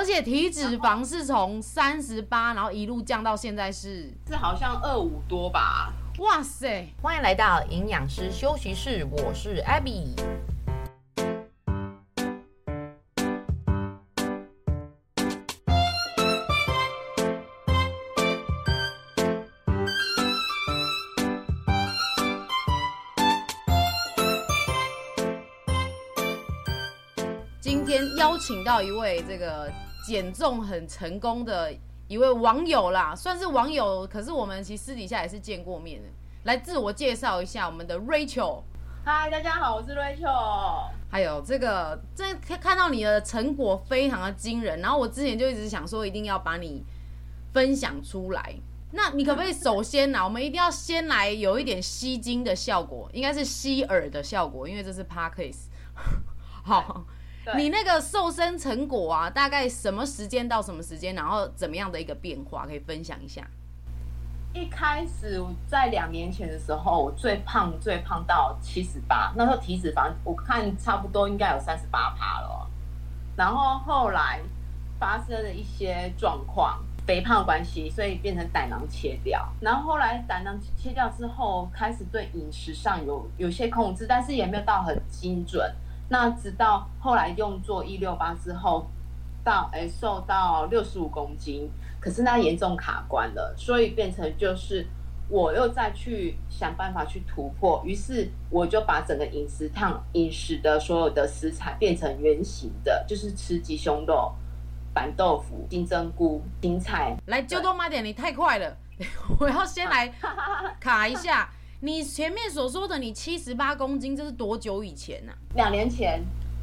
而且体脂肪是从三十八，然后一路降到现在是是好像二五多吧。哇塞！欢迎来到营养师休息室，我是 Abby。今天邀请到一位这个减重很成功的。一位网友啦，算是网友，可是我们其实私底下也是见过面的。来自我介绍一下，我们的 Rachel。嗨，大家好，我是 Rachel。还有这个，这看到你的成果非常的惊人，然后我之前就一直想说，一定要把你分享出来。那你可不可以首先呢，我们一定要先来有一点吸睛的效果，应该是吸耳的效果，因为这是 Parkes。好。你那个瘦身成果啊，大概什么时间到什么时间，然后怎么样的一个变化，可以分享一下？一开始在两年前的时候，我最胖最胖到七十八，那时候体脂肪我看差不多应该有三十八趴了。然后后来发生了一些状况，肥胖关系，所以变成胆囊切掉。然后后来胆囊切掉之后，开始对饮食上有有些控制，但是也没有到很精准。那直到后来用做一六八之后，到哎瘦到六十五公斤，可是那严重卡关了，所以变成就是我又再去想办法去突破，于是我就把整个饮食烫饮食的所有的食材变成圆形的，就是吃鸡胸肉、板豆腐、金针菇、青菜。来，就多买点，你太快了，我要先来 卡一下。你前面所说的你七十八公斤，这是多久以前呢？啊？两年前。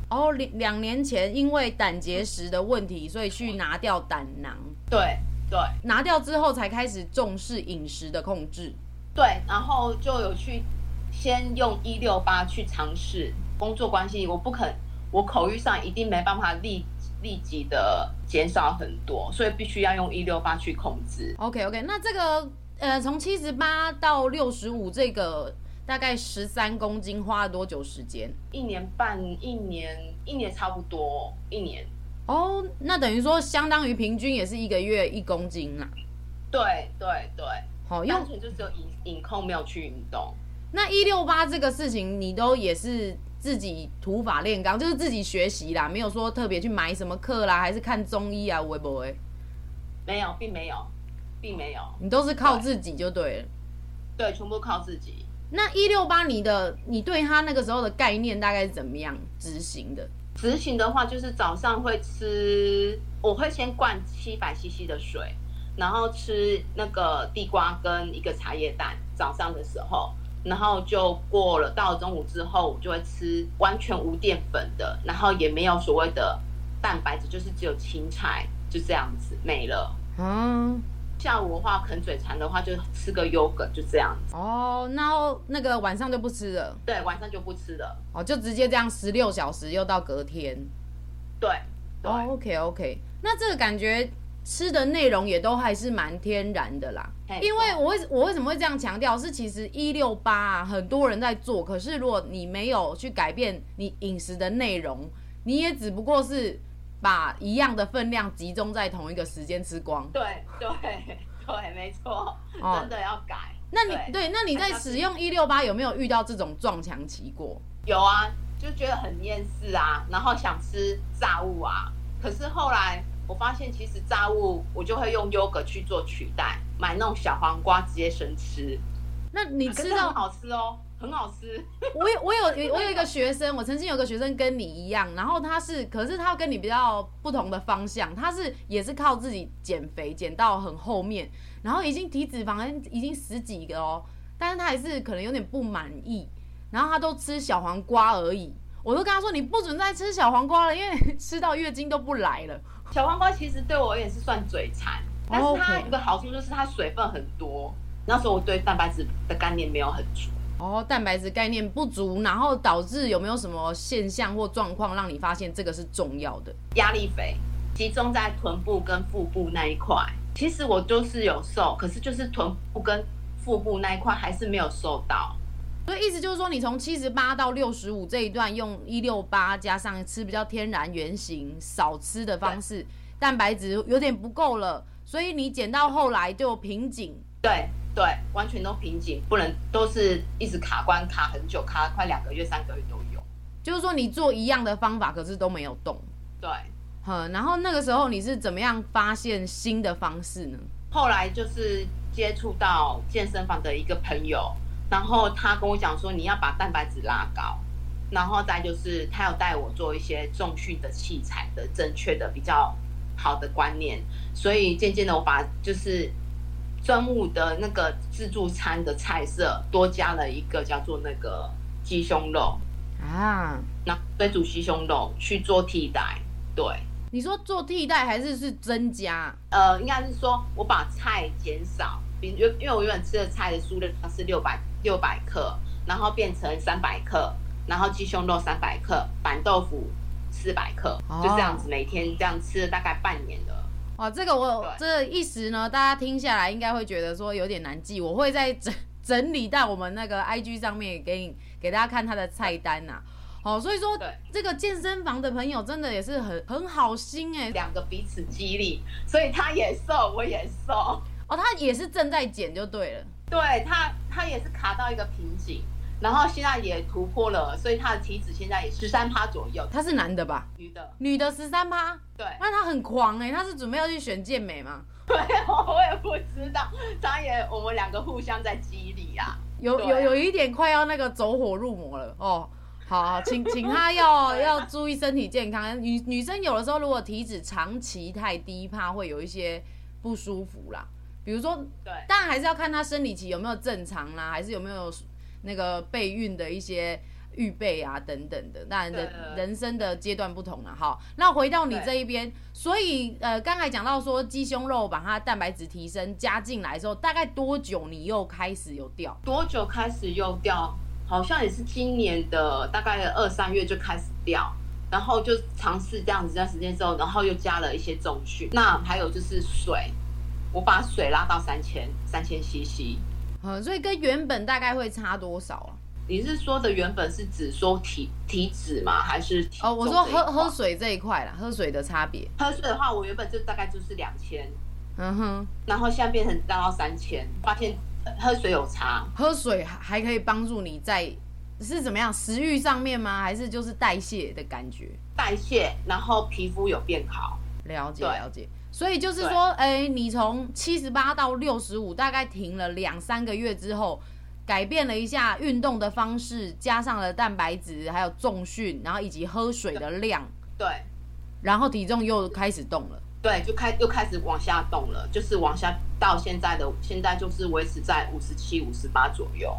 哦，两两年前因为胆结石的问题，所以去拿掉胆囊。对对。拿掉之后才开始重视饮食的控制。对，然后就有去先用一六八去尝试。工作关系，我不肯，我口欲上一定没办法立立即的减少很多，所以必须要用一六八去控制。OK OK，那这个。呃，从七十八到六十五，这个大概十三公斤，花了多久时间？一年半，一年，一年差不多，一年。哦，那等于说，相当于平均也是一个月一公斤啦。对对对，好，单纯就只有饮饮控，没有去运动。那一六八这个事情，你都也是自己土法炼钢，就是自己学习啦，没有说特别去买什么课啦，还是看中医啊，会不会？没有，并没有。并没有，你都是靠自己就对了。对，对，全部靠自己。那一六八，你的你对他那个时候的概念大概是怎么样执行的？执行的话，就是早上会吃，我会先灌七百 CC 的水，然后吃那个地瓜跟一个茶叶蛋，早上的时候，然后就过了到了中午之后，我就会吃完全无淀粉的，然后也没有所谓的蛋白质，就是只有青菜，就这样子没了。嗯。下午的话，啃嘴馋的话，就吃个优格，就这样子。哦，然后那个晚上就不吃了。对，晚上就不吃了。哦，就直接这样十六小时，又到隔天。对。对。哦，OK OK，那这个感觉吃的内容也都还是蛮天然的啦。因为我为我为什么会这样强调？是其实一六八啊，很多人在做，可是如果你没有去改变你饮食的内容，你也只不过是。把一样的分量集中在同一个时间吃光。对对 对，没错，哦，真的要改。那你对，对，那你在使用一六八有没有遇到这种撞墙期过？有啊，就觉得很厌世啊，然后想吃炸物啊。可是后来我发现，其实炸物我就会用优格去做取代，买那种小黄瓜直接生吃。那你吃到很好吃哦。很好吃，我有我有我有一个学生，我曾经有个学生跟你一样，然后他是，可是他跟你比较不同的方向，他是也是靠自己减肥减到很后面，然后已经体脂肪已经十几个哦，但是他还是可能有点不满意，然后他都吃小黄瓜而已，我都跟他说你不准再吃小黄瓜了，因为 吃到月经都不来了。小黄瓜其实对我也是算嘴馋，但是它一个好处就是它水分很多，那时候我对蛋白质的概念没有很足。哦，蛋白质概念不足，然后导致有没有什么现象或状况让你发现这个是重要的？压力肥集中在臀部跟腹部那一块。其实我就是有瘦，可是就是臀部跟腹部那一块还是没有瘦到。所以意思就是说，你从七十八到六十五这一段用一六八加上吃比较天然原型少吃的方式，蛋白质有点不够了，所以你减到后来就瓶颈。对对，完全都瓶颈，不能都是一直卡关卡很久，卡快两个月、三个月都有。就是说你做一样的方法，可是都没有动。对，嗯，然后那个时候你是怎么样发现新的方式呢？后来就是接触到健身房的一个朋友，然后他跟我讲说，你要把蛋白质拉高，然后再就是他有带我做一些重训的器材的正确的比较好的观念，所以渐渐的我把就是中午的那个自助餐的菜色多加了一个叫做那个鸡胸肉啊，那水煮鸡胸肉去做替代，对。你说做替代还是是增加？呃，应该是说我把菜减少，比如因为我原本吃的菜的数量是六百六百克，然后变成三百克，然后鸡胸肉三百克，板豆腐四百克，哦，就这样子每天这样吃了大概半年了。哇，这个我这个意思呢，大家听下来应该会觉得说有点难记，我会在整整理到我们那个 IG 上面给你给大家看它的菜单呐，啊。哦，所以说这个健身房的朋友真的也是很很好心哎，两个彼此激励，所以他也瘦，我也瘦。哦，他也是正在减就对了。对他，他也是卡到一个瓶颈，然后现在也突破了，所以他的体脂现在也十三趴左右。他是男的吧？女的，女的十三趴。对，那他很狂哎，他是准备要去选健美吗？对，我也不知道，他也我们两个互相在激励啊，有有有一点快要那个走火入魔了哦。好，好，请 请他要要注意身体健康。女女生有的时候如果体脂长期太低，怕会有一些不舒服啦。比如说，对，当然还是要看她生理期有没有正常啦，还是有没有那个备孕的一些预备啊等等的。那人人生的阶段不同了。哈，那回到你这一边，所以呃，刚才讲到说鸡胸肉把它蛋白质提升加进来之后，大概多久你又开始有掉？多久开始又掉？好像也是今年的大概二三月就开始掉，然后就尝试这样子一段时间之后，然后又加了一些重训。那还有就是水，我把水拉到三千三千 CC。嗯，所以跟原本大概会差多少啊？你是说的原本是指说体体脂吗？还是体哦？我说喝喝水这一块啦，喝水的差别。喝水的话，我原本就大概就是两千，嗯哼，然后现在变成拉到三千，发现。喝水有差，喝水还可以帮助你在是怎么样食欲上面吗？还是就是代谢的感觉？代谢，然后皮肤有变好。了解了解，所以就是说，哎、欸，你从七十八到六十五，大概停了两三个月之后，改变了一下运动的方式，加上了蛋白质，还有重训，然后以及喝水的量，对，然后体重又开始动了。对，就开又开始往下动了，就是往下到现在的，现在就是维持在五十七、五十八左右。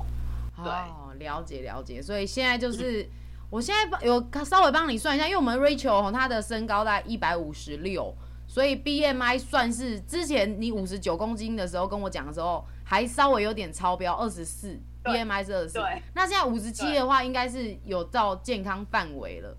对，哦，了解了解，所以现在就是，嗯、我现在有稍微帮你算一下，因为我们 Rachel 她的身高大概一百五十六，所以 BMI 算是之前你五十九公斤的时候跟我讲的时候，还稍微有点超标，二十四，BMI 是二十四。那现在五十七的话，应该是有到健康范围了。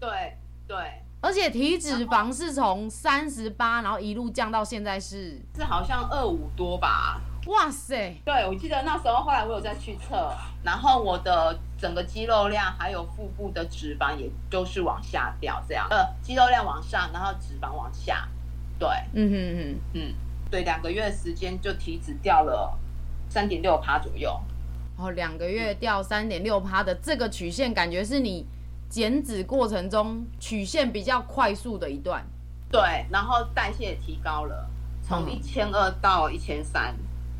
对对。而且体脂肪是从三十八，然后一路降到现在是是好像二五多吧？哇塞！对，我记得那时候后来我有再去测，然后我的整个肌肉量还有腹部的脂肪也都是往下掉，这样呃，肌肉量往上，然后脂肪往下。对，嗯哼哼，嗯，对，两个月时间就体脂掉了三点六趴左右。哦，两个月掉三点六趴的这个曲线，感觉是你。减脂过程中曲线比较快速的一段，对，然后代谢也提高了，从一千二到一千三。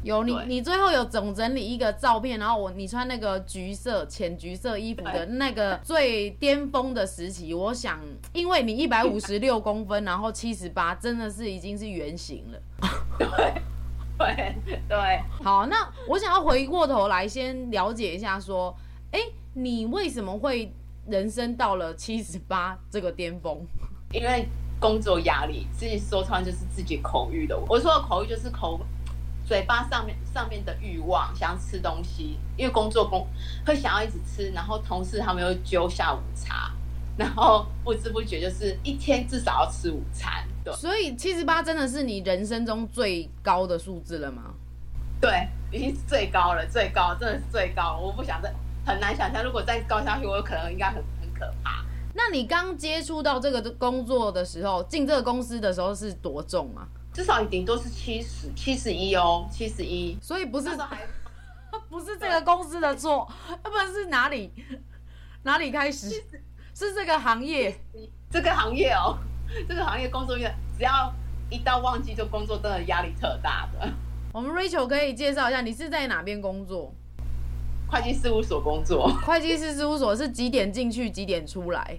有你，你最后有总整理一个照片，然后我你穿那个橘色、浅橘色衣服的那个最巅峰的时期，我想，因为你一百五十六公分，然后七十八，真的是已经是圆形了。对，对，对。好，那我想要回过头来先了解一下，说，哎，你为什么会？人生到了七十八这个巅峰，因为工作压力，自己说穿就是自己口欲的。我说的口欲就是口嘴巴上面上面的欲望，想要吃东西，因为工作工会想要一直吃，然后同事他们又揪下午茶，然后不知不觉就是一天至少要吃午餐。对，所以七十八真的是你人生中最高的数字了吗？对，已经是最高了，最高真的是最高了，我不想再。很难想象，如果再高下去，我有可能应该很很可怕。那你刚接触到这个工作的时候，进这个公司的时候是多重啊？至少顶多是七十七十一哦，七十一。所以不是还 不是这个公司的错，要不然是哪里哪里开始？是这个行业，这个行业哦，这个行业工作越只要一到旺季，就工作真的压力特大的。我们 Rachel 可以介绍一下，你是在哪边工作？会计事务所工作。会计师事务所是几点进去，几点出来？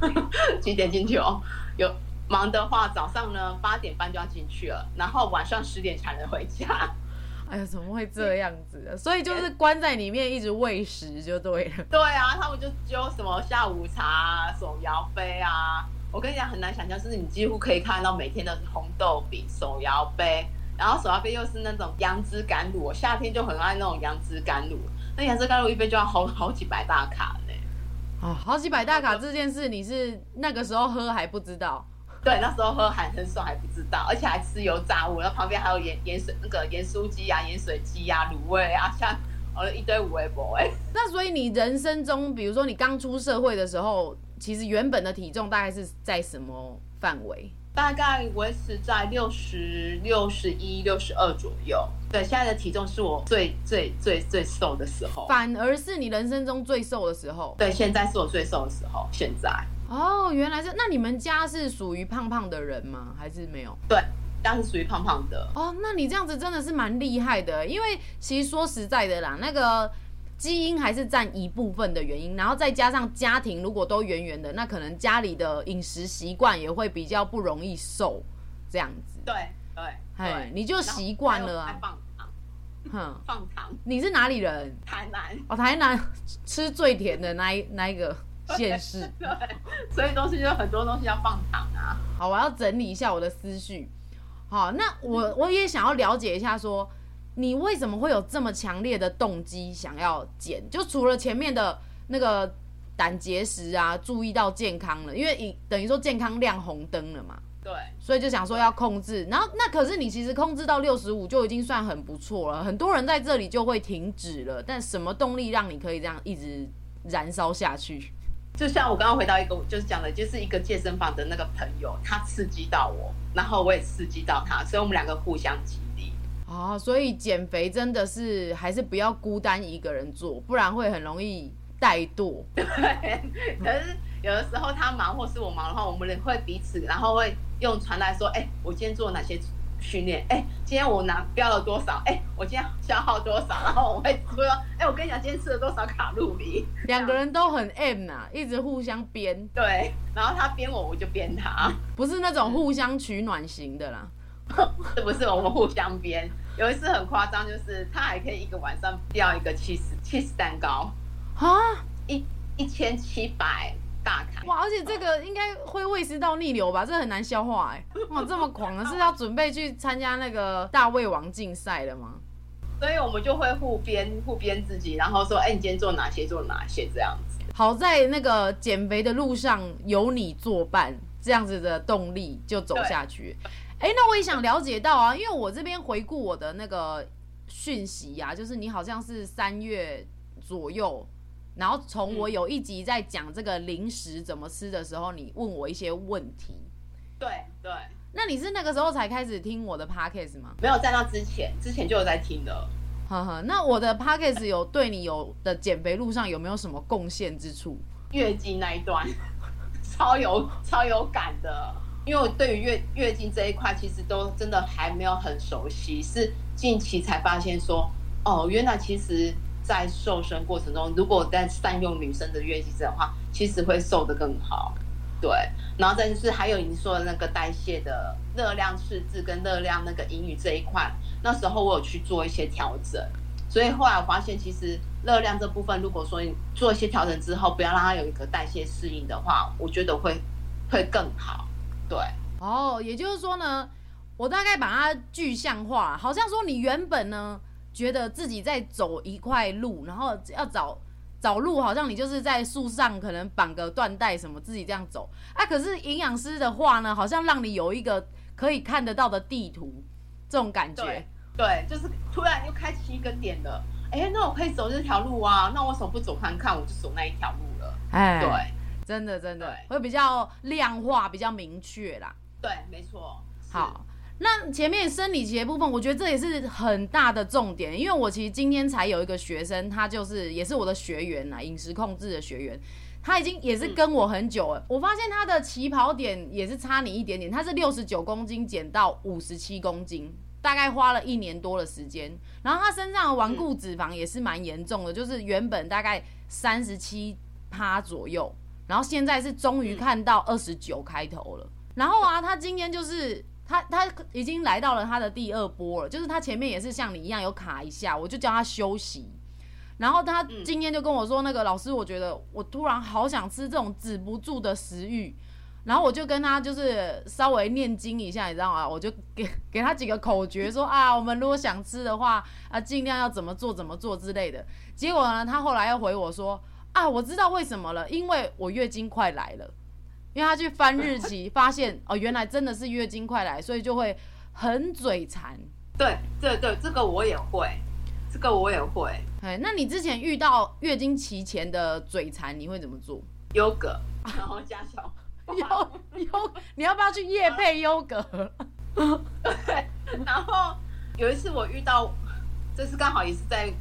几点进去哦？有忙的话，早上呢八点半就要进去了，然后晚上十点才能回家。哎呀，怎么会这样子？所以就是关在里面一直喂食就对了。对啊，他们就揪什么下午茶啊、手摇杯啊。我跟你讲，很难想象，就是你几乎可以看到每天都是红豆饼、手摇杯，然后手摇杯又是那种杨枝甘露。我夏天就很爱那种杨枝甘露，那杨枝甘露一杯就要好好几百大卡呢。啊，好几百大卡这件事，你是那个时候喝还不知道？对，那时候喝还很爽，还不知道，而且还吃油炸物，然后旁边还有盐盐水那个盐酥鸡啊、盐水鸡啊、卤味啊，像哦一堆五味博哎。那所以你人生中，比如说你刚出社会的时候，其实原本的体重大概是在什么范围？大概维持在六十六十一、六十二左右。对，现在的体重是我最最最最瘦的时候，反而是你人生中最瘦的时候。对，现在是我最瘦的时候，现在。哦，原来是。那你们家是属于胖胖的人吗？还是没有？对，家是属于胖胖的。哦，那你这样子真的是蛮厉害的，因为其实说实在的啦，那个。基因还是占一部分的原因，然后再加上家庭如果都圆圆的，那可能家里的饮食习惯也会比较不容易瘦，这样子。对对，哎，你就习惯了啊。放糖，哼，放糖。你是哪里人？台南。哦，台南吃最甜的那一那一个县市。对，所以东西就很多东西要放糖啊。好，我要整理一下我的思绪。好，那我我也想要了解一下说。你为什么会有这么强烈的动机想要减？就除了前面的那个胆结石啊，注意到健康了，因为你等于说健康亮红灯了嘛。对。所以就想说要控制，然后那可是你其实控制到六十五就已经算很不错了。很多人在这里就会停止了，但什么动力让你可以这样一直燃烧下去？就像我刚刚回到一个，就是讲的，就是一个健身房的那个朋友，他刺激到我，然后我也刺激到他，所以我们两个互相激励。哦，所以减肥真的是还是不要孤单一个人做，不然会很容易怠惰。对，可是有的时候他忙或是我忙的话，我们也会彼此，然后会用传来说，哎、欸，我今天做哪些训练？哎、欸，今天我拿标了多少？哎、欸，我今天消耗多少？然后我会说，哎、欸，我跟你讲，今天吃了多少卡路里？两个人都很 M 呐、啊，一直互相编。对，然后他编我，我就编他，不是那种互相取暖型的啦。是 不是我们互相编？有一次很夸张，就是他还可以一个晚上掉一个起司起司蛋糕啊，一一千七百哇！而且这个应该会胃食道逆流吧？这很难消化哎！哇，这么狂啊！是要准备去参加那个大胃王竞赛了吗？所以我们就会互编互编自己，然后说：“哎，你今天做哪些？做哪些？”这样子。好在那个减肥的路上有你作伴，这样子的动力就走下去。哎，那我也想了解到啊，因为我这边回顾我的那个讯息呀、啊，就是你好像是三月左右，然后从我有一集在讲这个零食怎么吃的时候，你问我一些问题。对对。那你是那个时候才开始听我的 podcast 吗？没有，在那之前，之前就有在听的。呵呵，那我的 podcast 有对你有的减肥路上有没有什么贡献之处？月经那一段，超有超有感的。因为我对于月月经这一块，其实都真的还没有很熟悉，是近期才发现说，哦，原来其实，在瘦身过程中，如果在善用女生的月经的话，其实会瘦得更好。对，然后再就是还有你说的那个代谢的热量赤字跟热量那个盈余这一块，那时候我有去做一些调整，所以后来我发现，其实热量这部分，如果说你做一些调整之后，不要让它有一个代谢适应的话，我觉得会会更好。对，哦，也就是说呢，我大概把它具象化，好像说你原本呢觉得自己在走一块路，然后要找找路，好像你就是在树上可能绑个缎带什么，自己这样走啊。可是营养师的话呢，好像让你有一个可以看得到的地图，这种感觉。对，对，就是突然又开启一个点了，哎，那我可以走这条路啊，那我为什么不走看看，我就走那一条路了。哎，对。真的真的会比较量化，比较明确啦。对，没错。好，那前面生理期的部分，我觉得这也是很大的重点，因为我其实今天才有一个学生，他就是也是我的学员呐，饮食控制的学员，他已经也是跟我很久了。我发现他的起跑点也是差你一点点，他是六十九公斤减到五十七公斤，大概花了一年多的时间。然后他身上的顽固脂肪也是蛮严重的，就是原本大概三十七趴左右，然后现在是终于看到二十九开头了。然后啊，他今天就是。他他已经来到了他的第二波了，就是他前面也是像你一样有卡一下，我就叫他休息。然后他今天就跟我说：“那个老师，我觉得我突然好想吃这种止不住的食欲。”然后我就跟他就是稍微念经一下，你知道吗？我就给给他几个口诀，说啊，我们如果想吃的话啊，尽量要怎么做怎么做之类的。结果呢，他后来又回我说：“啊，我知道为什么了，因为我月经快来了。”因为他去翻日期，发现哦，原来真的是月经快来，所以就会很嘴馋。对对对，这个我也会，这个我也会。哎，那你之前遇到月经期前的嘴馋，你会怎么做？优格，然后加小优优，你要不要去夜配优格？对，然后有一次我遇到，这次刚好也是在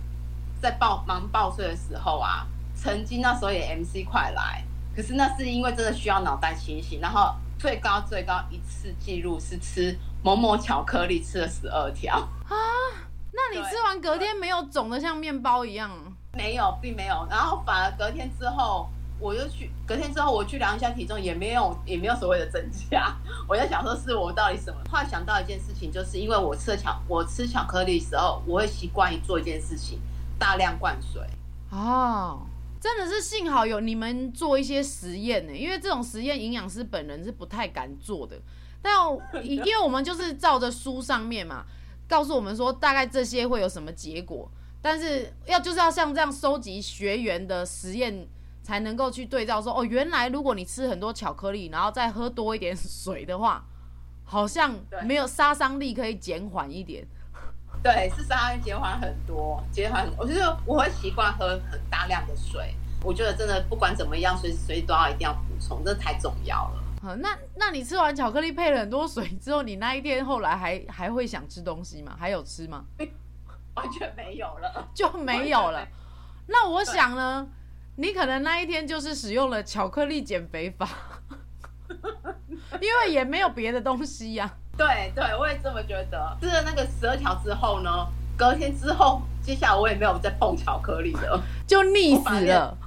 在报忙报税的时候啊，曾经那时候也 MC 快来。可是那是因为真的需要脑袋清醒，然后最高最高一次记录是吃某某巧克力吃了十二条啊！那你吃完隔天没有肿得像面包一样？没有，并没有。然后反而隔天之后，我就去隔天之后我去量一下体重，也没有也没有所谓的增加。我在想说是我到底什么？后来想到一件事情，就是因为我吃巧我吃巧克力的时候，我会习惯于做一件事情，大量灌水哦。真的是幸好有你们做一些实验呢，因为这种实验营养师本人是不太敢做的。但 因为我们就是照着书上面嘛，告诉我们说大概这些会有什么结果，但是要就是要像这样收集学员的实验，才能够去对照说哦，原来如果你吃很多巧克力，然后再喝多一点水的话，好像没有杀伤力可以减缓一点。对，是杀伤力减缓很多，减缓。我觉得我会习惯喝很大量的水。我觉得真的不管怎么样，随时随地都要一定要补充，这太重要了。好，那那你吃完巧克力配了很多水之后，你那一天后来还还会想吃东西吗？还有吃吗？完全没有了，就没有了。那我想呢，你可能那一天就是使用了巧克力减肥法，因为也没有别的东西呀、啊。对对，我也这么觉得。吃了那个十二条之后呢，隔天之后，接下来我也没有再碰巧克力了，就腻死了。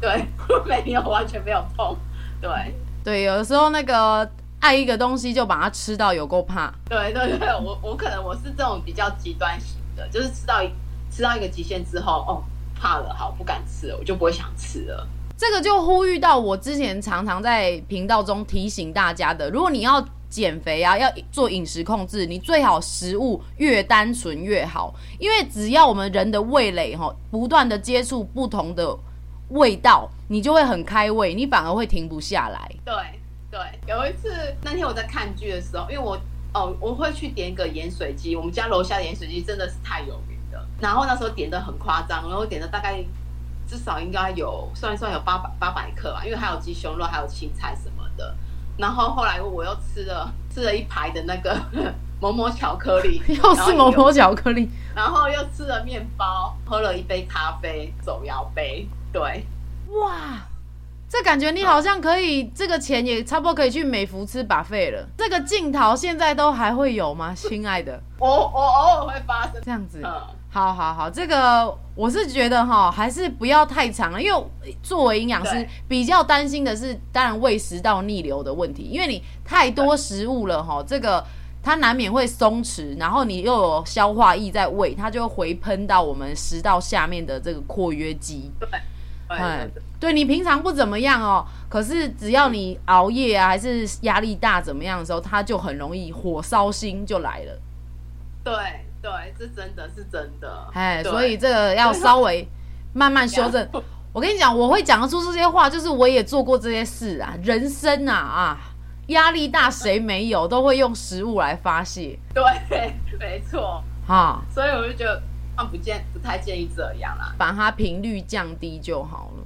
对，没有，完全没有碰。对对，有的时候那个爱一个东西就把它吃到有够怕。对对对，我我可能我是这种比较极端型的，就是吃到一吃到一个极限之后，哦，怕了，好不敢吃了，我就不会想吃了。这个就呼吁到我之前常常在频道中提醒大家的，如果你要。减肥啊，要做饮食控制，你最好食物越单纯越好，因为只要我们人的味蕾哈，不断的接触不同的味道，你就会很开胃，你反而会停不下来。对对，有一次那天我在看剧的时候，因为我哦我会去点一个盐水鸡，我们家楼下的盐水鸡真的是太有名了，然后那时候点的很夸张，然后点的大概至少应该有算一算有八百八百克吧，因为还有鸡胸肉，还有青菜什么的。然后后来我又吃了吃了一排的那个 某某巧克力，又是某某巧克力，然后又吃了面包，喝了一杯咖啡，走摇杯，对，哇，这感觉你好像可以，这个钱也差不多可以去美福吃 buffet 了。这个镜头现在都还会有吗，亲爱的？我我偶尔会发生这样子。嗯好好好，这个我是觉得哈，还是不要太长了，因为作为营养师，比较担心的是，当然胃食道逆流的问题，因为你太多食物了哈，这个它难免会松弛，然后你又有消化液在胃，它就会回喷到我们食道下面的这个括约肌。对，嗯，对你平常不怎么样哦，可是只要你熬夜啊，还是压力大怎么样的时候，它就很容易火烧心就来了。对。对，是真的是真的，哎，所以这个要稍微慢慢修正。我跟你讲，我会讲得出这些话，就是我也做过这些事啊。人生啊啊，压力大谁没有，都会用食物来发泄。对，没错。哈，所以我就觉得，啊，不建不太建议这样啦，把它频率降低就好了。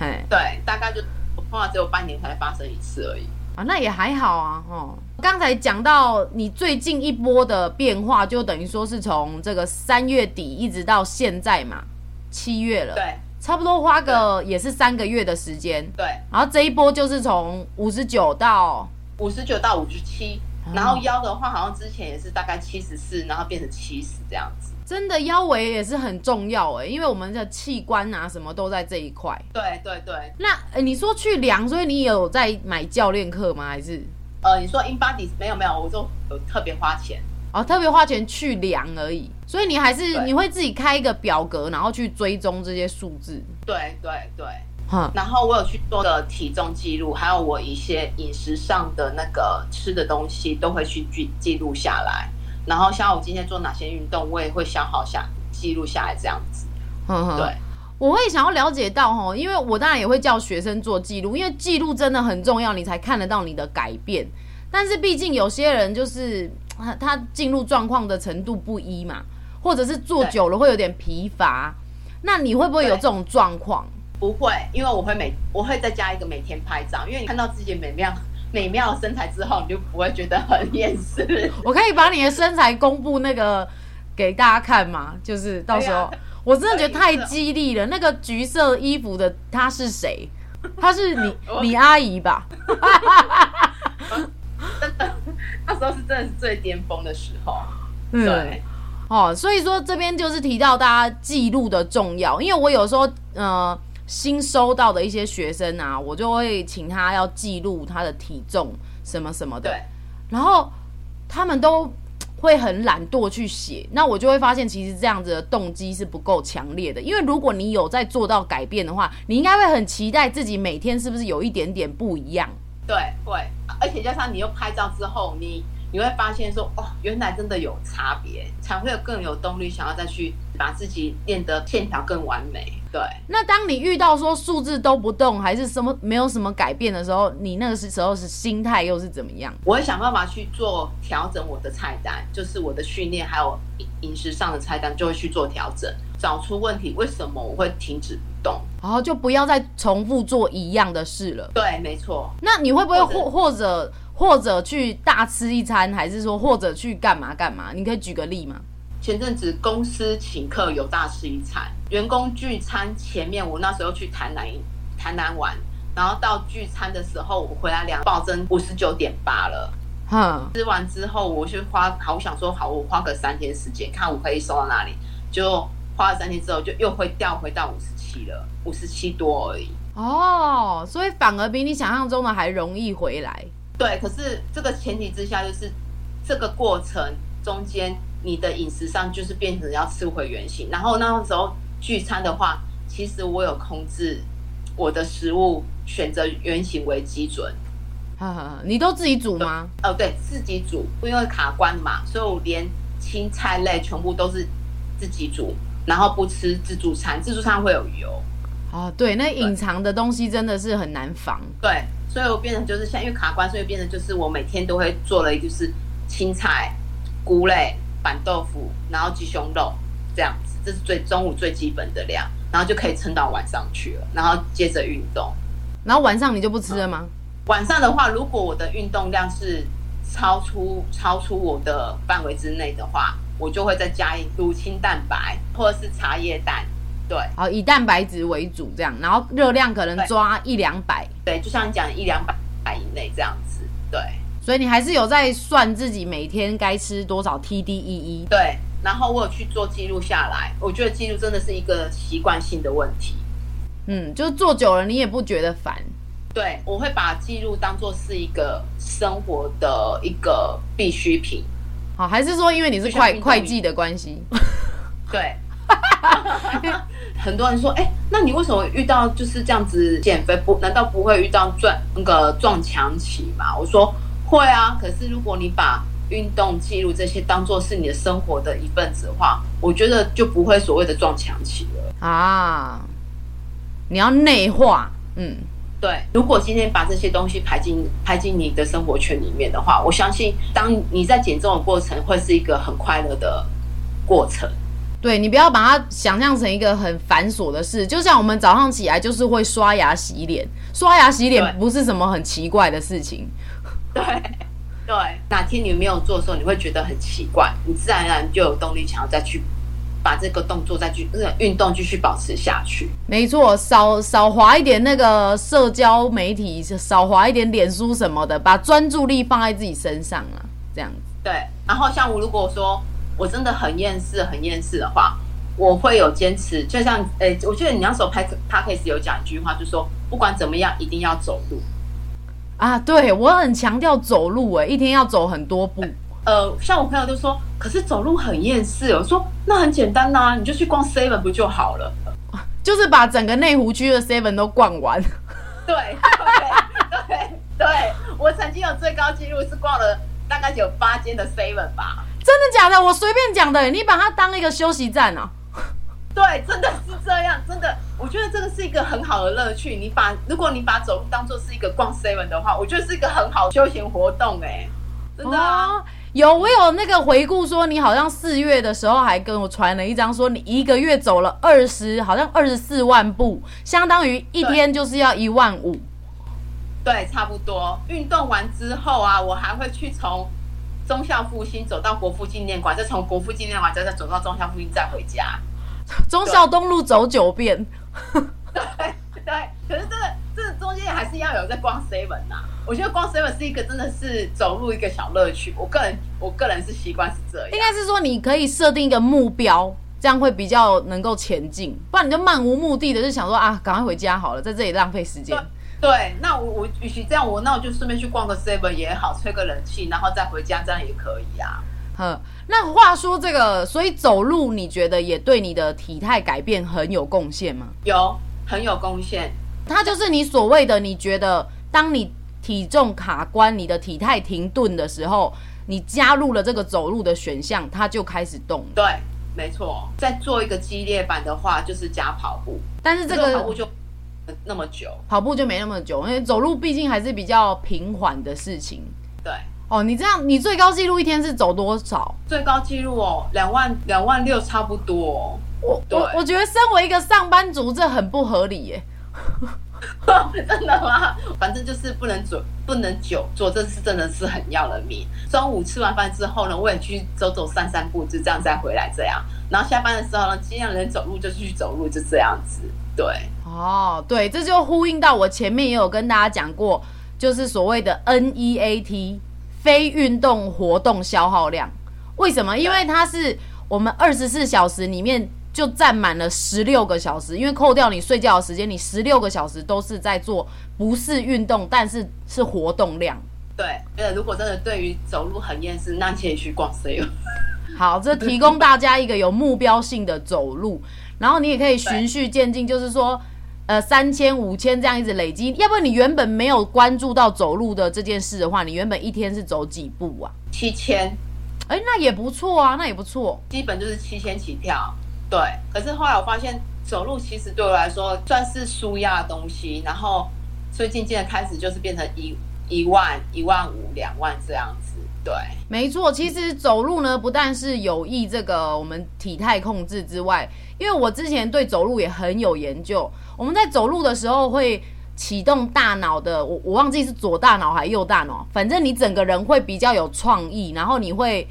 嘿，对，大概就我通常只有半年才发生一次而已。啊，那也还好啊，哦。刚才讲到你最近一波的变化，就等于说是从这个三月底一直到现在嘛，七月了，对，差不多花个也是三个月的时间，对。然后这一波就是从五十九到五十九到五十七，然后腰的话好像之前也是大概七十四，然后变成七十这样子。真的腰围也是很重要哎，因为我们的器官啊什么都在这一块。对对对。那你说去量，所以你有在买教练课吗？还是？呃，你说 InBody 没有没有，我就有特别花钱哦，特别花钱去量而已。所以你还是你会自己开一个表格，然后去追踪这些数字。对对对。哼。然后我有去做的体重记录，还有我一些饮食上的那个吃的东西都会去记记录下来。然后像我今天做哪些运动，我也会消耗下记录下来这样子。嗯哼，对，我会想要了解到哈，因为我当然也会叫学生做记录，因为记录真的很重要，你才看得到你的改变。但是毕竟有些人就是他进入状况的程度不一嘛，或者是做久了会有点疲乏。那你会不会有这种状况？不会，因为我会每我会再加一个每天拍照，因为你看到自己美妙。美妙的身材之后，你就不会觉得很厌世。我可以把你的身材公布那个给大家看吗？就是到时候，啊、我真的觉得太激励了。那个橘色衣服的他是谁？他是你你阿姨吧？真的，那时候是真的是最巅峰的时候。对，哦，所以说这边就是提到大家记录的重要，因为我有时候呃。新收到的一些学生啊，我就会请他要记录他的体重什么什么的，然后他们都会很懒惰去写，那我就会发现其实这样子的动机是不够强烈的，因为如果你有在做到改变的话，你应该会很期待自己每天是不是有一点点不一样。对，会，而且加上你又拍照之后，你。你会发现说，哦，原来真的有差别，才会有更有动力想要再去把自己练得线条更完美。对。那当你遇到说数字都不动，还是什么没有什么改变的时候，你那个时候是心态又是怎么样？我会想办法去做调整我的菜单，就是我的训练还有饮食上的菜单就会去做调整，找出问题，为什么我会停止不动，然后就不要再重复做一样的事了。对，没错。那你会不会或或者？或者去大吃一餐，还是说或者去干嘛干嘛？你可以举个例吗？前阵子公司请客有大吃一餐，员工聚餐前面，我那时候去台南台南玩，然后到聚餐的时候，我回来量暴增五十九点八了。哼，吃完之后，我去花好我想说好，我花个三天时间，看我可以瘦到哪里，就花了三天之后，就又会掉回到五十七了，五十七多而已。哦，所以反而比你想象中的还容易回来。对，可是这个前提之下，就是这个过程中间，你的饮食上就是变成要吃回原形。然后那时候聚餐的话，其实我有控制我的食物，选择原形为基准。哈哈，你都自己煮吗？哦，对，自己煮，因为卡关嘛，所以我连青菜类全部都是自己煮，然后不吃自助餐，自助餐会有油。哦，对，那隐藏的东西真的是很难防。对。所以我变成就是像因为卡关，所以变成就是我每天都会做了一个就是青菜、菇类、板豆腐，然后鸡胸肉这样子，这是最中午最基本的量，然后就可以撑到晚上去了，然后接着运动。然后晚上你就不吃了吗？嗯、晚上的话，如果我的运动量是超出超出我的范围之内的话，我就会再加一乳清蛋白或者是茶叶蛋。对，好，以蛋白质为主，这样，然后热量可能抓一两百，对，就像你讲一两百以内这样子，对。所以你还是有在算自己每天该吃多少 TDEE，对。然后我有去做记录下来，我觉得记录真的是一个习惯性的问题。嗯，就是做久了你也不觉得烦。对，我会把记录当做是一个生活的一个必需品。好，还是说因为你是会会计的关系？对。很多人说，哎、欸，那你为什么遇到就是这样子减肥不？难道不会遇到撞那个撞墙期吗？我说会啊，可是如果你把运动记录这些当做是你的生活的一份子的话，我觉得就不会所谓的撞墙期了啊。你要内化，嗯，对。如果今天把这些东西排进排进你的生活圈里面的话，我相信当你在减重的过程会是一个很快乐的过程。对，你不要把它想象成一个很繁琐的事，就像我们早上起来就是会刷牙洗脸，刷牙洗脸不是什么很奇怪的事情。对对，哪天你没有做的时候，你会觉得很奇怪，你自然而然就有动力想要再去。把这个动作再去，那个运动继续保持下去。没错，少少划一点那个社交媒体，少划一点脸书什么的，把专注力放在自己身上啊，这样子。对。然后像我如果说我真的很厌世、很厌世的话，我会有坚持。就像，诶，我记得你那时候拍 podcast 有讲一句话，就是说不管怎么样，一定要走路。啊，对，我很强调走路，诶，一天要走很多步。呃，像我朋友就说，可是走路很厌世。我说那很简单呐、啊，你就去逛 Seven 不就好了？就是把整个内湖区的 Seven 都逛完。对对对对，我曾经有最高纪录是逛了大概有八间的 Seven 吧？真的假的？我随便讲的，你把它当一个休息站啊？对，真的是这样，真的，我觉得这个是一个很好的乐趣。你把如果你把走路当做是一个逛 Seven 的话，我觉得是一个很好的休闲活动、欸，哎，真的、啊。哦有，我有那个回顾说，你好像四月的时候还跟我传了一张，说你一个月走了二十，好像二十四万步，相当于一天就是要一万五。对，差不多。运动完之后啊，我还会去从忠孝复兴走到国父纪念馆，再从国父纪念馆再再走到忠孝复兴，再回家。忠孝东路走九遍。对对，可是这个这个中间还是要有在逛 seven 呐。我觉得逛 seven 是一个真的是走路一个小乐趣。我个人，我个人是习惯是这样。应该是说你可以设定一个目标，这样会比较能够前进。不然你就漫无目的的就想说啊，赶快回家好了，在这里浪费时间。对，那我我与其这样，我那我就顺便去逛个 seven 也好，吹个冷气，然后再回家，这样也可以啊。哼，那话说这个，所以走路你觉得也对你的体态改变很有贡献吗？有，很有贡献。它就是你所谓的，你觉得当你。体重卡关，你的体态停顿的时候，你加入了这个走路的选项，它就开始动。对，没错。再做一个激烈版的话，就是加跑步。但是这个跑步就那么久，跑步就没那么久，因为走路毕竟还是比较平缓的事情。对。哦，你这样，你最高纪录一天是走多少？最高纪录哦，两万两万六差不多。我我我觉得身为一个上班族，这很不合理耶。真的吗？反正就是不能久，不能久坐，这是真的是很要了命。中午吃完饭之后呢，我也去走走散散步，就这样再回来这样。然后下班的时候呢，尽量能走路就去走路，就这样子。对，哦，对，这就呼应到我前面也有跟大家讲过，就是所谓的 NEAT 非运动活动消耗量。为什么？因为它是我们二十四小时里面。就占满了十六个小时，因为扣掉你睡觉的时间，你十六个小时都是在做不是运动，但是是活动量。对，呃，如果真的对于走路很厌世，那可以去逛 sale。好，这提供大家一个有目标性的走路，然后你也可以循序渐进，就是说，呃，三千、五千这样一直累积。要不然你原本没有关注到走路的这件事的话，你原本一天是走几步啊？七千。哎，那也不错啊，那也不错，基本就是七千起跳。对，可是后来我发现走路其实对我来说算是舒压的东西，然后所以渐渐的开始就是变成一一万、一万五、两万这样子。对，没错，其实走路呢不但是有益这个我们体态控制之外，因为我之前对走路也很有研究。我们在走路的时候会启动大脑的，我我忘记是左大脑还是右大脑，反正你整个人会比较有创意，然后你会。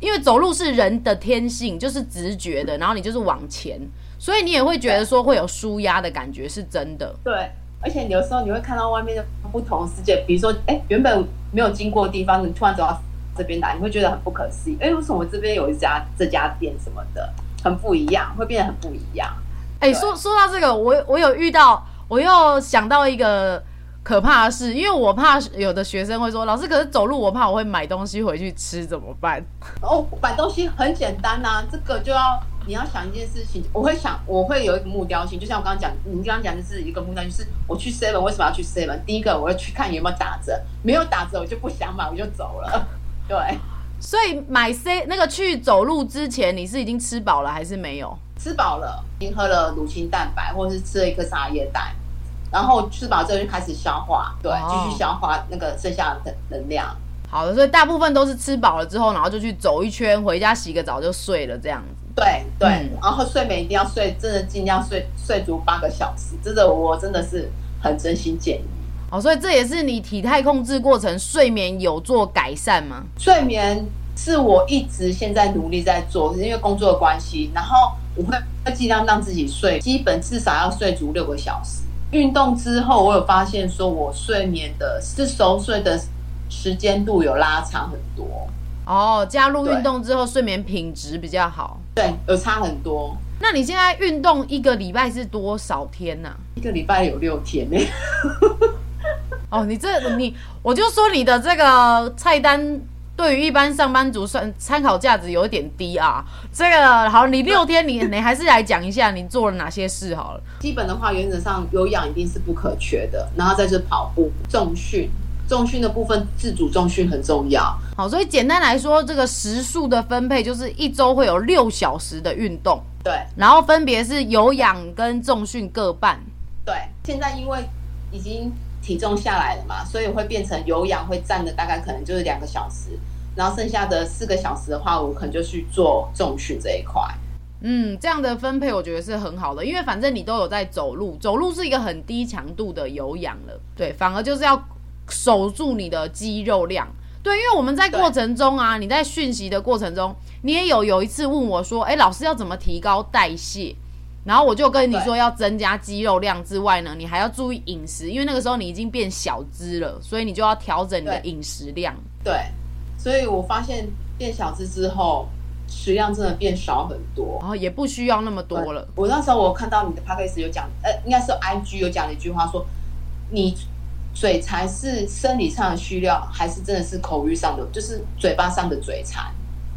因为走路是人的天性，就是直觉的，然后你就是往前，所以你也会觉得说会有舒压的感觉，是真的。对，而且有时候你会看到外面的不同世界，比如说，哎，原本没有经过的地方，你突然走到这边来，你会觉得很不可思议。哎，为什么我这边有一家这家店什么的，很不一样，会变得很不一样。哎，说说到这个，我我有遇到，我又想到一个。可怕的事，因为我怕有的学生会说：“老师，可是走路我怕我会买东西回去吃，怎么办？”哦，买东西很简单呐、啊，这个就要你要想一件事情。我会想，我会有一个目标性，就像我刚刚讲，你刚刚讲的是一个目标，就是我去 seven 为什么要去 seven？第一个，我要去看有没有打折，没有打折我就不想买，我就走了。对，所以买 C 那个去走路之前，你是已经吃饱了还是没有？吃饱了，已经喝了乳清蛋白，或者是吃了一颗茶叶蛋。然后吃饱之后就开始消化，对，继续消化那个剩下的能量。好的，所以大部分都是吃饱了之后，然后就去走一圈，回家洗个澡就睡了这样子。对对、嗯，然后睡眠一定要睡，真的尽量睡睡足八个小时，真的我真的是很真心建议。哦，所以这也是你体态控制过程睡眠有做改善吗？睡眠是我一直现在努力在做，是因为工作的关系，然后我会尽量让自己睡，基本至少要睡足六个小时。运动之后，我有发现说我睡眠的是熟睡的时间度有拉长很多。哦，加入运动之后，睡眠品质比较好。对，有差很多。那你现在运动一个礼拜是多少天呢、啊？一个礼拜有六天呢。哦，你这你，我就说你的这个菜单对于一般上班族算参考价值有一点低啊。这个好，你六天你 你还是来讲一下你做了哪些事好了。基本的话，原则上有氧一定是不可缺的，然后再是跑步、重训。重训的部分，自主重训很重要。好，所以简单来说，这个时数的分配就是一周会有六小时的运动。对，然后分别是有氧跟重训各半。对，现在因为已经体重下来了嘛，所以会变成有氧会占的大概可能就是两个小时，然后剩下的四个小时的话，我可能就去做重训这一块。嗯，这样的分配我觉得是很好的，因为反正你都有在走路，走路是一个很低强度的有氧了。对，反而就是要。守住你的肌肉量，对，因为我们在过程中啊，你在讯息的过程中，你也有有一次问我说，哎，老师要怎么提高代谢？然后我就跟你说要增加肌肉量之外呢，你还要注意饮食，因为那个时候你已经变小只了，所以你就要调整你的饮食量。对，所以我发现变小只之后，食量真的变少很多，然后也不需要那么多了。我那时候我看到你的 podcast 有讲，呃，应该是 IG 有讲了一句话说，你。嘴馋是生理上的需要，还是真的是口欲上的，就是嘴巴上的嘴馋？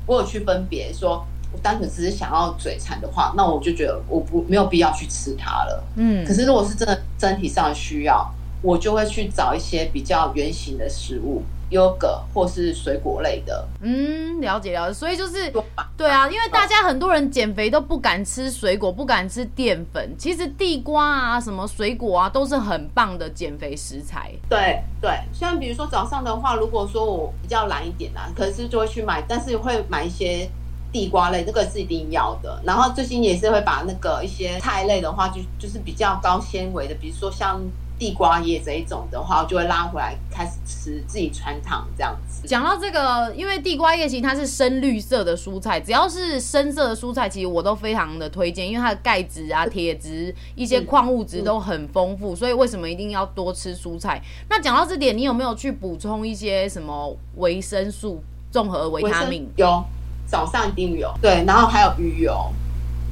我有去分别说，我单纯只是想要嘴馋的话，那我就觉得我不没有必要去吃它了。嗯，可是如果是真的身体上的需要，我就会去找一些比较圆形的食物。优格或是水果类的，嗯，了解了解，所以就是对啊，因为大家很多人减肥都不敢吃水果，不敢吃淀粉。其实地瓜啊，什么水果啊，都是很棒的减肥食材。对对，像比如说早上的话，如果说我比较懒一点啊，可是就会去买，但是会买一些地瓜类，这个是一定要的。然后最近也是会把那个一些菜类的话，就就是比较高纤维的，比如说像。地瓜叶这一种的话，我就会拉回来开始吃，自己穿烫这样子。讲到这个，因为地瓜叶其实它是深绿色的蔬菜，只要是深色的蔬菜，其实我都非常的推荐，因为它的钙质啊、铁质、一些矿物质都很丰富，所以为什么一定要多吃蔬菜？那讲到这点，你有没有去补充一些什么维生素、综合维他命？有，早上一定有。对，然后还有鱼油。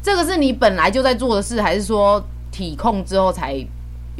这个是你本来就在做的事，还是说体控之后才？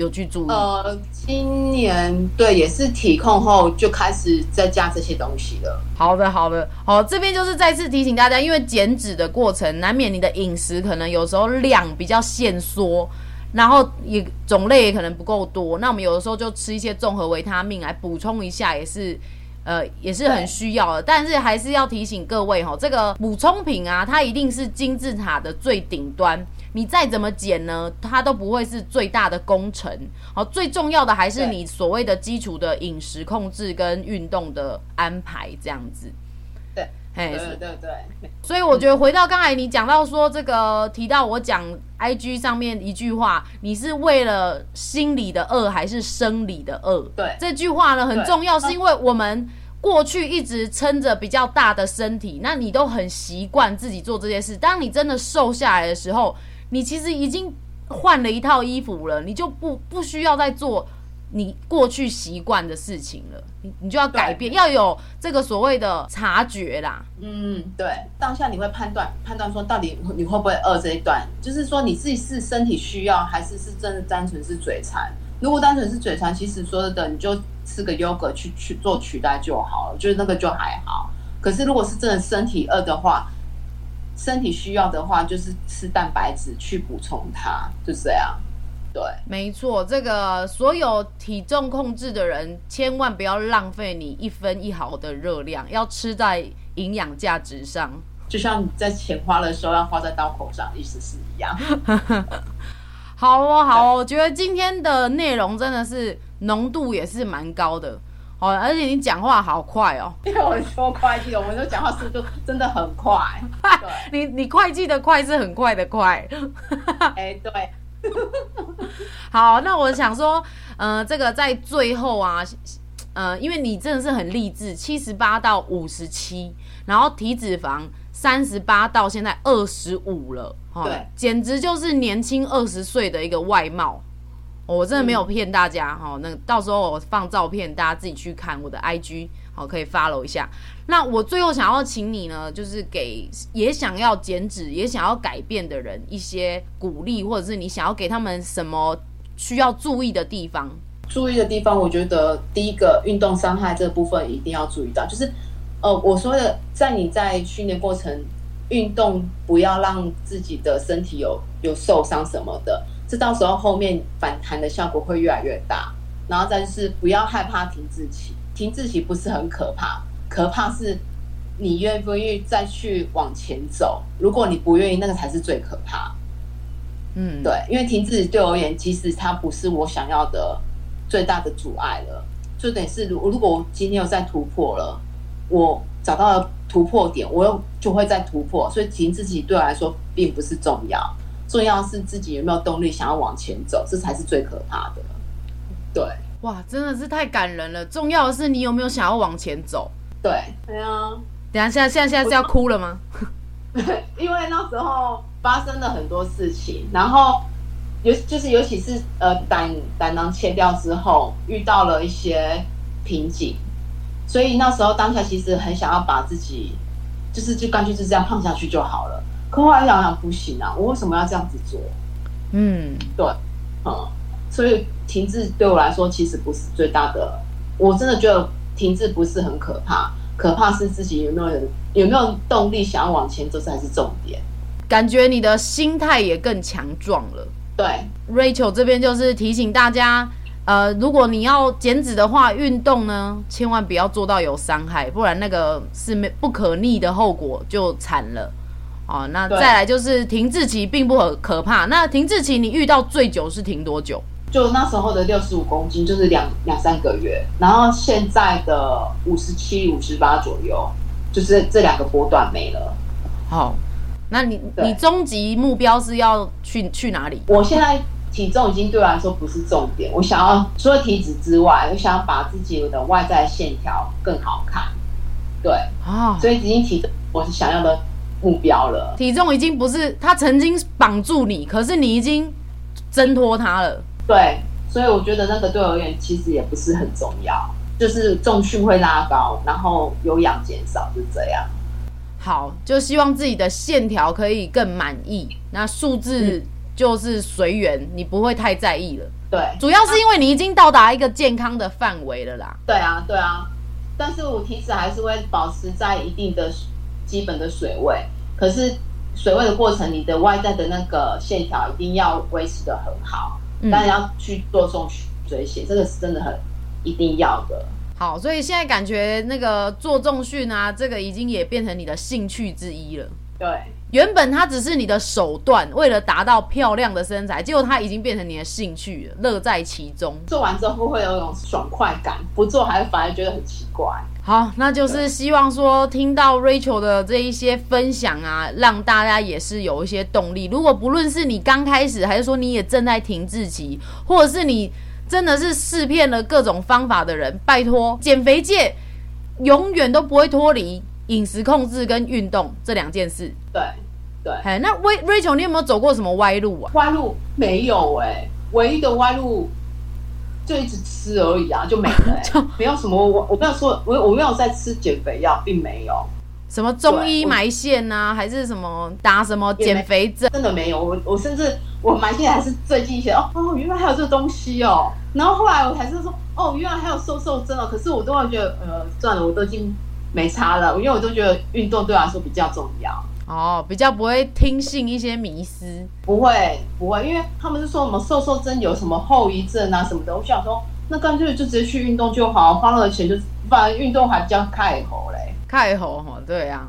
有去注意？呃，今年对，也是体控后就开始在加这些东西了。好的，好的，好，这边就是再次提醒大家，因为减脂的过程难免你的饮食可能有时候量比较限缩，然后也种类也可能不够多，那我们有的时候就吃一些综合维他命来补充一下，也是呃也是很需要的。但是还是要提醒各位哈，这个补充品啊，它一定是金字塔的最顶端。你再怎么减呢，它都不会是最大的工程。好，最重要的还是你所谓的基础的饮食控制跟运动的安排，这样子。对，对对对对。所以我觉得回到刚才你讲到说这个提到我讲 IG 上面一句话，你是为了心理的饿还是生理的饿？对，这句话呢很重要，是因为我们过去一直撑着比较大的身体，那你都很习惯自己做这些事。当你真的瘦下来的时候，你其实已经换了一套衣服了，你就不不需要再做你过去习惯的事情了，你你就要改变，要有这个所谓的察觉啦。嗯，对，当下你会判断判断说到底你会不会饿这一段，就是说你自己是身体需要，还是是真的单纯是嘴馋？如果单纯是嘴馋，其实说的你就吃个优格去去做取代就好了，就是那个就还好。可是如果是真的身体饿的话，身体需要的话，就是吃蛋白质去补充它，就这样。对，没错，这个所有体重控制的人，千万不要浪费你一分一毫的热量，要吃在营养价值上。就像你在钱花的时候要花在刀口上，意思是一样。好哦，好哦，我觉得今天的内容真的是浓度也是蛮高的。哦，而且你讲话好快哦，因为我说会计，我们都讲话速度真的很快。你你会计的快是很快的快。哎，对。好，那我想说，呃，这个在最后啊，呃，因为你真的是很励志，七十八到五十七，然后体脂肪三十八到现在二十五了，哦，对，简直就是年轻二十岁的一个外貌。我真的没有骗大家哈、嗯，那到时候我放照片，大家自己去看我的 IG，好，可以 follow 一下。那我最后想要请你呢，就是给也想要减脂、也想要改变的人一些鼓励，或者是你想要给他们什么需要注意的地方？注意的地方，我觉得第一个运动伤害这部分一定要注意到，就是呃，我说的，在你在训练过程运动，不要让自己的身体有有受伤什么的。这到时候后面反弹的效果会越来越大，然后再就是不要害怕停滞期，停滞期不是很可怕，可怕是你愿不愿意再去往前走。如果你不愿意，那个才是最可怕。嗯，对，因为停滞对我而言，其实它不是我想要的最大的阻碍了。就等于是，如如果我今天又再突破了，我找到了突破点，我又就会再突破，所以停滞期对我来说并不是重要。重要是自己有没有动力想要往前走，这才是最可怕的。对，哇，真的是太感人了。重要的是你有没有想要往前走。对，对啊。等下，现在现在现在是要哭了吗？因为那时候发生了很多事情，然后尤就是尤其是呃胆胆囊切掉之后，遇到了一些瓶颈，所以那时候当下其实很想要把自己，就是就干脆就这样胖下去就好了。可后来想想不行啊，我为什么要这样子做？嗯，对，嗯，所以停滞对我来说其实不是最大的。我真的觉得停滞不是很可怕，可怕是自己有没有有没有动力想要往前这才是重点。感觉你的心态也更强壮了。对，Rachel 这边就是提醒大家，呃，如果你要减脂的话，运动呢千万不要做到有伤害，不然那个是没不可逆的后果就惨了。哦，那再来就是停滞期并不很可怕。那停滞期你遇到最久是停多久？就那时候的六十五公斤，就是两两三个月。然后现在的五十七、五十八左右，就是这两个波段没了。好，那你你终极目标是要去去哪里？我现在体重已经对我来说不是重点，我想要除了体脂之外，我想要把自己的外在线条更好看。对啊，所以已经体重我是想要的。目标了，体重已经不是他曾经绑住你，可是你已经挣脱他了。对，所以我觉得那个对我而言其实也不是很重要，就是重训会拉高，然后有氧减少，就这样。好，就希望自己的线条可以更满意，那数字就是随缘，嗯，你不会太在意了。对，主要是因为你已经到达一个健康的范围了啦。对啊，对啊，但是我体脂还是会保持在一定的。基本的水位，可是水位的过程，你的外在的那个线条一定要维持的很好，当然要去做重训这些，这个是真的很一定要的。好，所以现在感觉那个做重训啊，这个已经也变成你的兴趣之一了。对，原本它只是你的手段，为了达到漂亮的身材，结果它已经变成你的兴趣了，乐在其中。做完之后会有一种爽快感？不做还反而觉得很奇怪。好，那就是希望说听到 Rachel 的这一些分享啊，让大家也是有一些动力。如果不论是你刚开始，还是说你也正在停滞期，或者是你真的是试遍了各种方法的人，拜托，减肥界永远都不会脱离饮食控制跟运动这两件事。对对，哎，那 Rachel，你有没有走过什么歪路啊？歪路没有哎、欸，唯一的歪路。就一直吃而已啊，就没了、欸，没有什么。我我没有说，我我没有在吃减肥药，并没有什么中医埋线呐、啊，还是什么打什么减肥针，真的没有。我我甚至我埋线还是最近一些哦哦，原来还有这个东西哦。然后后来我才是说哦，原来还有瘦瘦针哦。可是我都会觉得呃，算了，我都已经没差了，因为我都觉得运动对我来说比较重要。哦，比较不会听信一些迷思，不会不会，因为他们是说什么瘦瘦针有什么后遗症啊什么的，我想说那干脆就直接去运动就好，花了钱就反正运动还比较开喉嘞，开喉哈，对啊，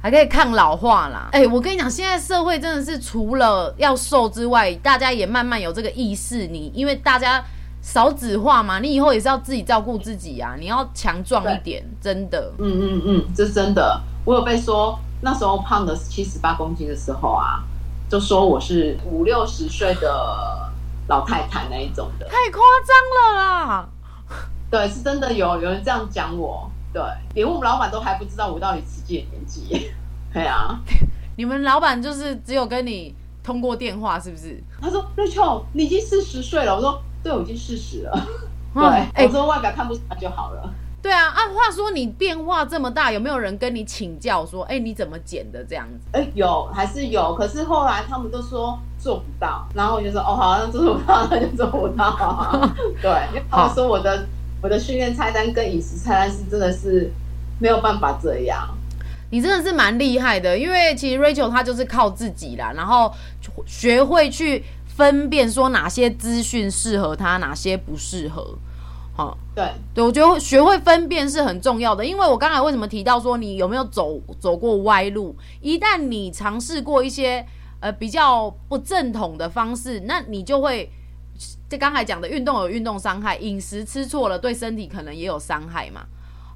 还可以抗老化啦。哎、欸，我跟你讲，现在社会真的是除了要瘦之外，大家也慢慢有这个意识，你因为大家少子化嘛，你以后也是要自己照顾自己啊，你要强壮一点，真的。嗯嗯嗯，这是真的。我有被说那时候胖的七十八公斤的时候啊，就说我是五六十岁的老太太那一种的，太夸张了啦。对，是真的有有人这样讲我，对，连我们老板都还不知道我到底实际的年纪。对啊，你们老板就是只有跟你通过电话，是不是？他说：“Rachel，你已经四十岁了。”我说。对，我已经事实了。对，欸、我说外表看不出来就好了。对啊，啊，话说你变化这么大，有没有人跟你请教说，哎、欸，你怎么减的这样子？哎、欸，有还是有，可是后来他们都说做不到，然后我就说，哦，好，那做不到那就做不到、啊。对，因为他们说我的我的训练菜单跟饮食菜单是真的是没有办法这样。你真的是蛮厉害的，因为其实 Rachel 她就是靠自己啦，然后学会去。分辨说哪些资讯适合他，哪些不适合。好，对对，我觉得学会分辨是很重要的。因为我刚才为什么提到说你有没有走走过歪路？一旦你尝试过一些呃比较不正统的方式，那你就会这刚才讲的运动有运动伤害，饮食吃错了对身体可能也有伤害嘛。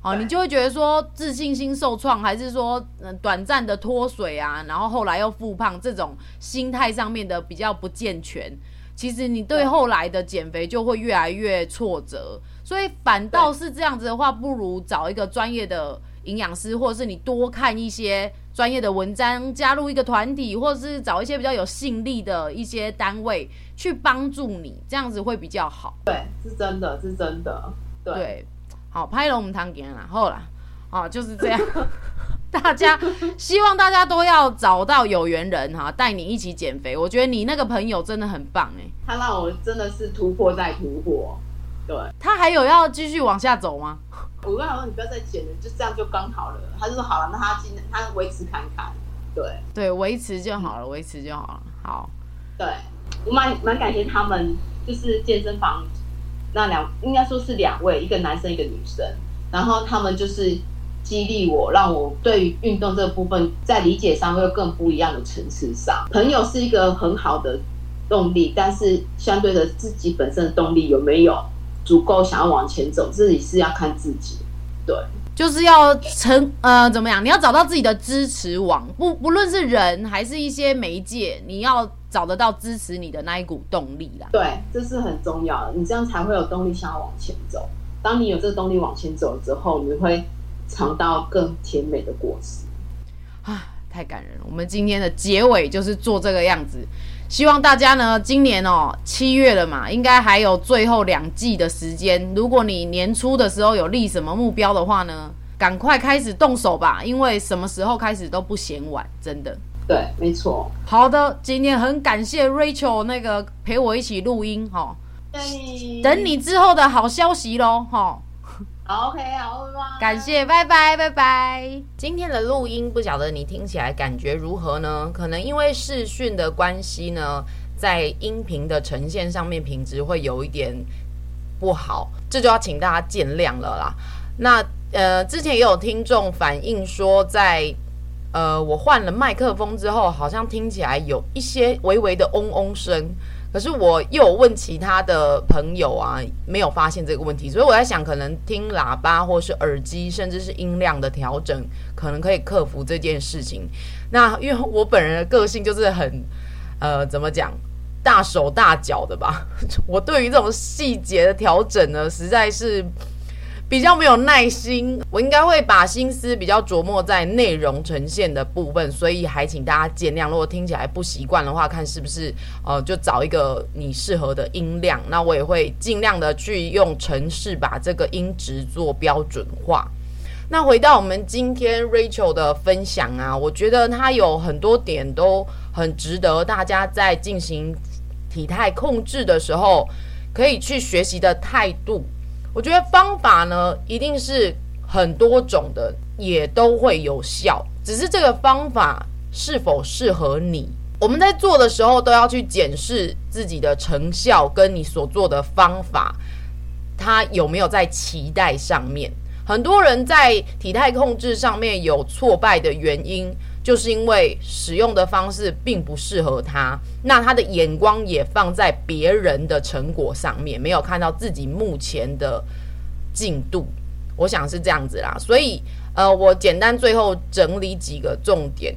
哦，你就会觉得说自信心受创，还是说嗯短暂的脱水啊，然后后来又复胖，这种心态上面的比较不健全，其实你对后来的减肥就会越来越挫折。所以反倒是这样子的话，不如找一个专业的营养师，或者是你多看一些专业的文章，加入一个团体，或者是找一些比较有吸引力的一些单位去帮助你，这样子会比较好。对，是真的，是真的，对。对好，拍龙汤给啦，后来，哦，就是这样。大家希望大家都要找到有缘人哈，带你一起减肥。我觉得你那个朋友真的很棒哎，他让我真的是突破再突破。对，他还有要继续往下走吗？我跟他说，你不要再减了，就这样就刚好了。他就说好了，那他今他维持看看。对对，维持就好了，维持就好了。好，对我蛮蛮感谢他们，就是健身房。那两应该说是两位，一个男生一个女生，然后他们就是激励我，让我对于运动这个部分在理解上会有更不一样的层次上。朋友是一个很好的动力，但是相对的自己本身的动力有没有足够想要往前走，自己是要看自己。对，就是要成呃怎么样？你要找到自己的支持网，不不论是人还是一些媒介，你要。找得到支持你的那一股动力啦，对，这是很重要的，你这样才会有动力想要往前走。当你有这个动力往前走之后，你会尝到更甜美的果实。啊，太感人了！我们今天的结尾就是做这个样子，希望大家呢，今年哦七月了嘛，应该还有最后两季的时间。如果你年初的时候有立什么目标的话呢，赶快开始动手吧，因为什么时候开始都不嫌晚，真的。对，没错。好的，今天很感谢 Rachel 那个陪我一起录音哈。对，等你之后的好消息喽哈。好，OK，好，拜拜。感谢，拜拜，拜拜。今天的录音不晓得你听起来感觉如何呢？可能因为视讯的关系呢，在音频的呈现上面品质会有一点不好，这就要请大家见谅了啦。那呃，之前也有听众反映说在。呃，我换了麦克风之后，好像听起来有一些微微的嗡嗡声。可是我又有问其他的朋友啊，没有发现这个问题。所以我在想，可能听喇叭或是耳机，甚至是音量的调整，可能可以克服这件事情。那因为我本人的个性就是很，呃，怎么讲，大手大脚的吧。我对于这种细节的调整呢，实在是。比较没有耐心，我应该会把心思比较琢磨在内容呈现的部分，所以还请大家见谅。如果听起来不习惯的话，看是不是呃，就找一个你适合的音量。那我也会尽量的去用程式把这个音质做标准化。那回到我们今天 Rachel 的分享啊，我觉得她有很多点都很值得大家在进行体态控制的时候可以去学习的态度。我觉得方法呢，一定是很多种的，也都会有效。只是这个方法是否适合你，我们在做的时候都要去检视自己的成效，跟你所做的方法，它有没有在期待上面。很多人在体态控制上面有挫败的原因，就是因为使用的方式并不适合他，那他的眼光也放在别人的成果上面，没有看到自己目前的进度。我想是这样子啦，所以呃，我简单最后整理几个重点。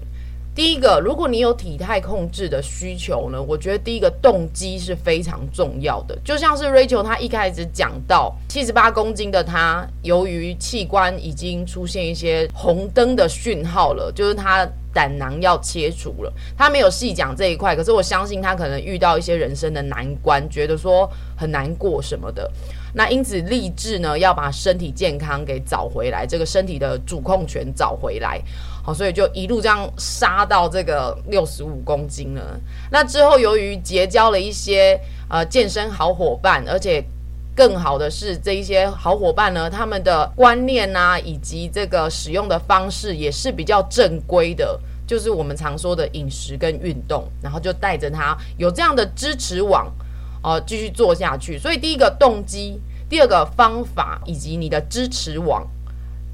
第一个，如果你有体态控制的需求呢，我觉得第一个动机是非常重要的。就像是 Rachel 她一开始讲到，七十八公斤的她，由于器官已经出现一些红灯的讯号了，就是她胆囊要切除了。她没有细讲这一块，可是我相信她可能遇到一些人生的难关，觉得说很难过什么的。那因此立志呢，要把身体健康给找回来，这个身体的主控权找回来。好，所以就一路这样杀到这个六十五公斤了。那之后，由于结交了一些呃健身好伙伴，而且更好的是，这一些好伙伴呢，他们的观念啊，以及这个使用的方式也是比较正规的，就是我们常说的饮食跟运动，然后就带着他有这样的支持网，呃，继续做下去。所以第一个动机，第二个方法，以及你的支持网。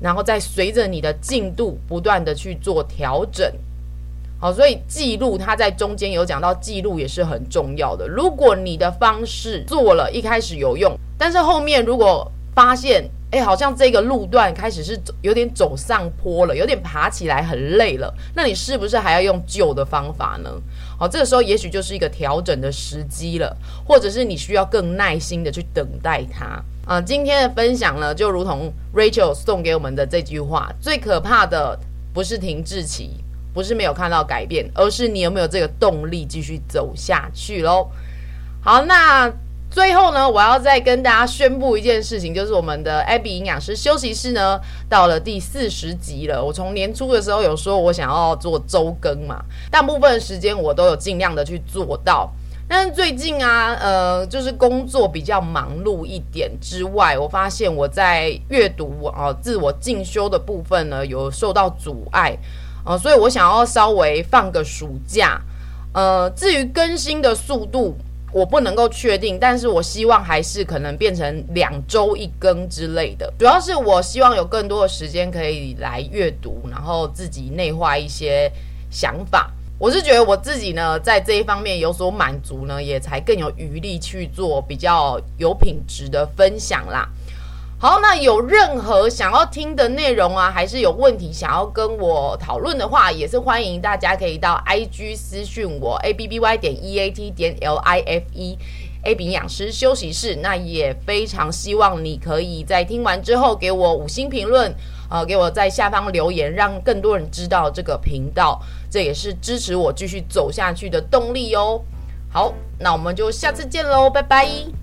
然后再随着你的进度不断的去做调整，好，所以记录它在中间有讲到记录也是很重要的。如果你的方式做了一开始有用，但是后面如果发现，哎，好像这个路段开始是有点走上坡了，有点爬起来很累了，那你是不是还要用旧的方法呢？好，这个时候也许就是一个调整的时机了，或者是你需要更耐心的去等待它。啊、今天的分享呢，就如同 Rachel 送给我们的这句话：最可怕的不是停滞期，不是没有看到改变，而是你有没有这个动力继续走下去喽。好，那最后呢，我要再跟大家宣布一件事情，就是我们的 Abby 营养师休息室呢，到了第四十集了。我从年初的时候有说我想要做周更嘛，大部分时间我都有尽量的去做到。但是最近啊，呃，就是工作比较忙碌一点之外，我发现我在阅读啊、自我进修的部分呢，有受到阻碍，呃，所以我想要稍微放个暑假，呃，至于更新的速度，我不能够确定，但是我希望还是可能变成两周一更之类的，主要是我希望有更多的时间可以来阅读，然后自己内化一些想法。我是觉得我自己呢，在这一方面有所满足呢，也才更有余力去做比较有品质的分享啦。好，那有任何想要听的内容啊，还是有问题想要跟我讨论的话，也是欢迎大家可以到 IG 私讯我 a b b y 点 e a t 点 l i f e a b 营养师休息室。那也非常希望你可以在听完之后给我五星评论。呃，给我在下方留言，让更多人知道这个频道，这也是支持我继续走下去的动力哦。好，那我们就下次见喽，拜拜。